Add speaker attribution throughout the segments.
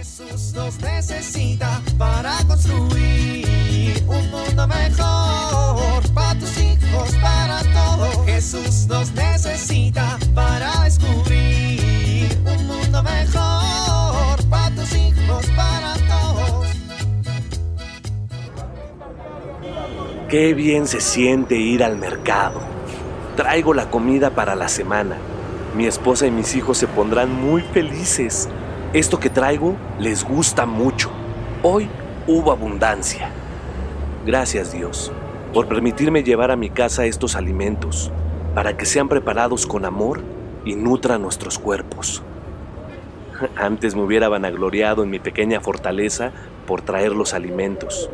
Speaker 1: Jesús nos necesita para construir un mundo mejor para tus hijos, para todos. Jesús nos necesita para descubrir un mundo mejor para tus hijos, para todos.
Speaker 2: Qué bien se siente ir al mercado. Traigo la comida para la semana. Mi esposa y mis hijos se pondrán muy felices. Esto que traigo les gusta mucho. Hoy hubo abundancia. Gracias Dios por permitirme llevar a mi casa estos alimentos, para que sean preparados con amor y nutran nuestros cuerpos. Antes me hubiera vanagloriado en mi pequeña fortaleza por traer los alimentos.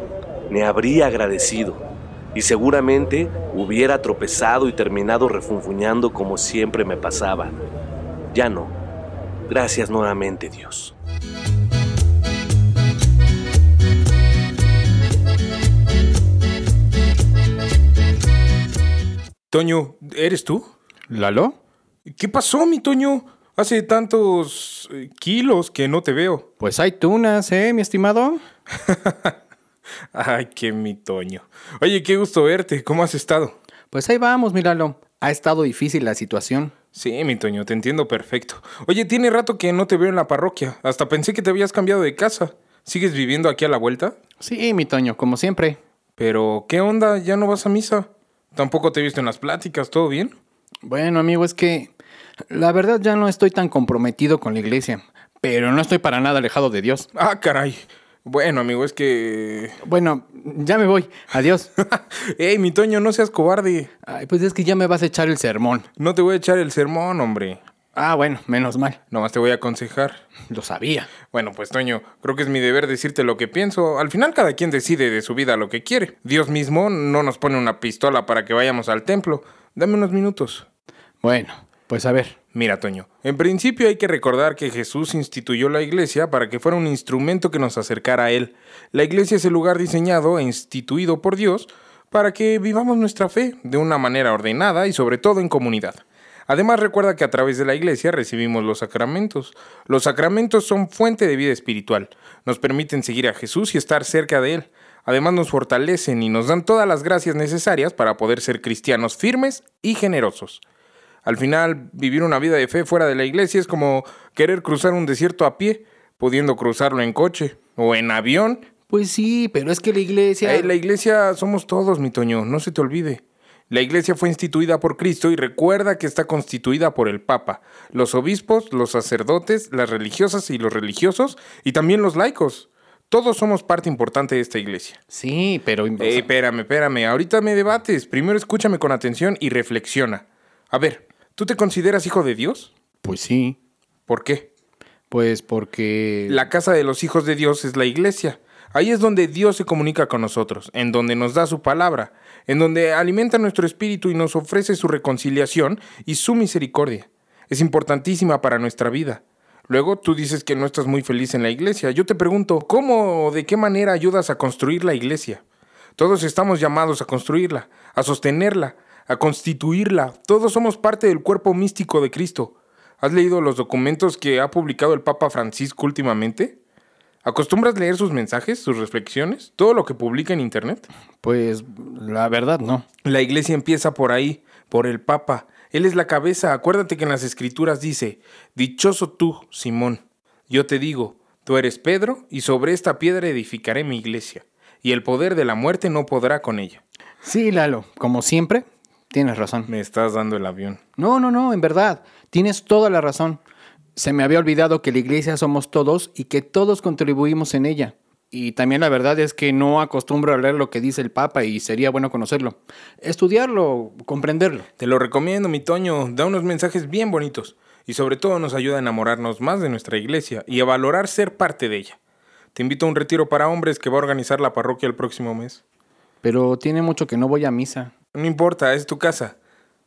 Speaker 2: Me habría agradecido y seguramente hubiera tropezado y terminado refunfuñando como siempre me pasaba. Ya no. Gracias nuevamente, Dios.
Speaker 3: Toño, ¿eres tú?
Speaker 4: ¿Lalo?
Speaker 3: ¿Qué pasó, mi Toño? Hace tantos eh, kilos que no te veo.
Speaker 4: Pues hay tunas, ¿eh, mi estimado?
Speaker 3: Ay, qué mi Toño. Oye, qué gusto verte. ¿Cómo has estado?
Speaker 4: Pues ahí vamos, míralo. Ha estado difícil la situación.
Speaker 3: Sí, mi Toño, te entiendo perfecto. Oye, tiene rato que no te veo en la parroquia. Hasta pensé que te habías cambiado de casa. ¿Sigues viviendo aquí a la vuelta?
Speaker 4: Sí, mi Toño, como siempre.
Speaker 3: Pero, ¿qué onda? ¿Ya no vas a misa? Tampoco te he visto en las pláticas, ¿todo bien?
Speaker 4: Bueno, amigo, es que la verdad ya no estoy tan comprometido con la iglesia, pero no estoy para nada alejado de Dios.
Speaker 3: Ah, caray. Bueno, amigo, es que...
Speaker 4: Bueno, ya me voy. Adiós.
Speaker 3: Ey, mi Toño, no seas cobarde.
Speaker 4: Ay, pues es que ya me vas a echar el sermón.
Speaker 3: No te voy a echar el sermón, hombre.
Speaker 4: Ah, bueno, menos mal.
Speaker 3: Nomás te voy a aconsejar.
Speaker 4: Lo sabía.
Speaker 3: Bueno, pues Toño, creo que es mi deber decirte lo que pienso. Al final cada quien decide de su vida lo que quiere. Dios mismo no nos pone una pistola para que vayamos al templo. Dame unos minutos.
Speaker 4: Bueno, pues a ver.
Speaker 3: Mira, Toño, en principio hay que recordar que Jesús instituyó la iglesia para que fuera un instrumento que nos acercara a Él. La iglesia es el lugar diseñado e instituido por Dios para que vivamos nuestra fe de una manera ordenada y sobre todo en comunidad. Además recuerda que a través de la iglesia recibimos los sacramentos. Los sacramentos son fuente de vida espiritual, nos permiten seguir a Jesús y estar cerca de Él. Además nos fortalecen y nos dan todas las gracias necesarias para poder ser cristianos firmes y generosos. Al final, vivir una vida de fe fuera de la iglesia es como querer cruzar un desierto a pie, pudiendo cruzarlo en coche o en avión.
Speaker 4: Pues sí, pero es que la iglesia...
Speaker 3: Eh, la iglesia somos todos, mi Toño, no se te olvide. La iglesia fue instituida por Cristo y recuerda que está constituida por el Papa, los obispos, los sacerdotes, las religiosas y los religiosos, y también los laicos. Todos somos parte importante de esta iglesia.
Speaker 4: Sí, pero...
Speaker 3: Eh, espérame, espérame, ahorita me debates. Primero escúchame con atención y reflexiona. A ver, ¿tú te consideras hijo de Dios?
Speaker 4: Pues sí.
Speaker 3: ¿Por qué?
Speaker 4: Pues porque...
Speaker 3: La casa de los hijos de Dios es la iglesia. Ahí es donde Dios se comunica con nosotros, en donde nos da su palabra, en donde alimenta nuestro espíritu y nos ofrece su reconciliación y su misericordia. Es importantísima para nuestra vida. Luego tú dices que no estás muy feliz en la iglesia. Yo te pregunto, ¿cómo o de qué manera ayudas a construir la iglesia? Todos estamos llamados a construirla, a sostenerla, a constituirla. Todos somos parte del cuerpo místico de Cristo. ¿Has leído los documentos que ha publicado el Papa Francisco últimamente? ¿Acostumbras leer sus mensajes, sus reflexiones, todo lo que publica en Internet?
Speaker 4: Pues la verdad no.
Speaker 3: La iglesia empieza por ahí, por el Papa. Él es la cabeza. Acuérdate que en las escrituras dice, Dichoso tú, Simón. Yo te digo, tú eres Pedro, y sobre esta piedra edificaré mi iglesia, y el poder de la muerte no podrá con ella.
Speaker 4: Sí, Lalo, como siempre, tienes razón.
Speaker 3: Me estás dando el avión.
Speaker 4: No, no, no, en verdad, tienes toda la razón. Se me había olvidado que la iglesia somos todos y que todos contribuimos en ella. Y también la verdad es que no acostumbro a leer lo que dice el Papa y sería bueno conocerlo. Estudiarlo, comprenderlo.
Speaker 3: Te lo recomiendo, mi Toño. Da unos mensajes bien bonitos. Y sobre todo nos ayuda a enamorarnos más de nuestra iglesia y a valorar ser parte de ella. Te invito a un retiro para hombres que va a organizar la parroquia el próximo mes.
Speaker 4: Pero tiene mucho que no voy a misa.
Speaker 3: No importa, es tu casa.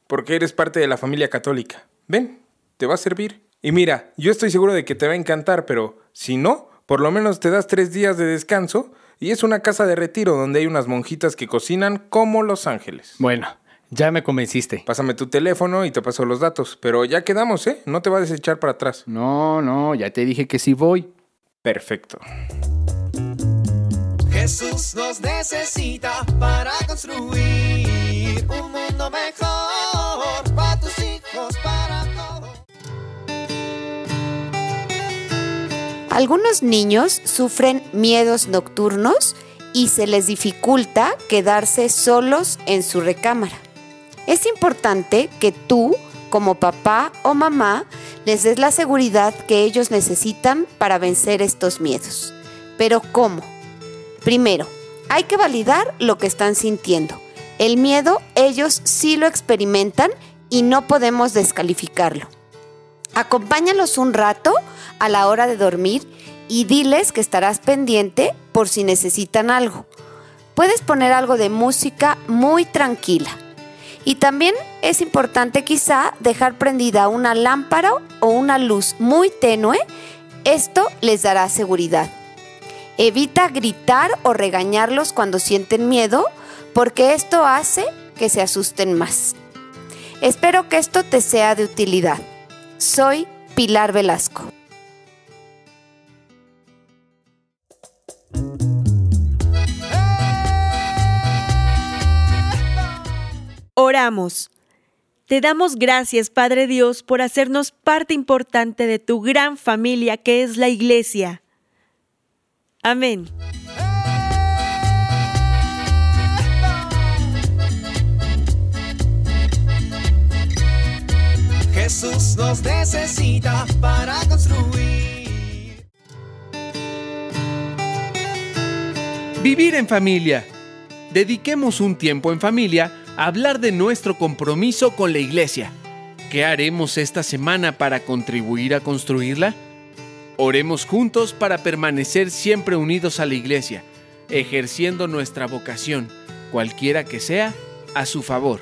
Speaker 3: Porque eres parte de la familia católica. Ven, te va a servir. Y mira, yo estoy seguro de que te va a encantar, pero si no, por lo menos te das tres días de descanso y es una casa de retiro donde hay unas monjitas que cocinan como los ángeles.
Speaker 4: Bueno, ya me convenciste.
Speaker 3: Pásame tu teléfono y te paso los datos, pero ya quedamos, ¿eh? No te vas a echar para atrás.
Speaker 4: No, no, ya te dije que sí voy.
Speaker 3: Perfecto.
Speaker 1: Jesús nos necesita para construir un mundo mejor para tus hijos, para todos.
Speaker 5: Algunos niños sufren miedos nocturnos y se les dificulta quedarse solos en su recámara. Es importante que tú, como papá o mamá, les des la seguridad que ellos necesitan para vencer estos miedos. Pero ¿cómo? Primero, hay que validar lo que están sintiendo. El miedo ellos sí lo experimentan y no podemos descalificarlo. Acompáñalos un rato a la hora de dormir y diles que estarás pendiente por si necesitan algo. Puedes poner algo de música muy tranquila. Y también es importante quizá dejar prendida una lámpara o una luz muy tenue. Esto les dará seguridad. Evita gritar o regañarlos cuando sienten miedo porque esto hace que se asusten más. Espero que esto te sea de utilidad. Soy Pilar Velasco.
Speaker 6: Oramos. Te damos gracias, Padre Dios, por hacernos parte importante de tu gran familia que es la Iglesia. Amén.
Speaker 1: Jesús nos necesita para construir.
Speaker 7: Vivir en familia. Dediquemos un tiempo en familia a hablar de nuestro compromiso con la iglesia. ¿Qué haremos esta semana para contribuir a construirla? Oremos juntos para permanecer siempre unidos a la iglesia, ejerciendo nuestra vocación, cualquiera que sea, a su favor.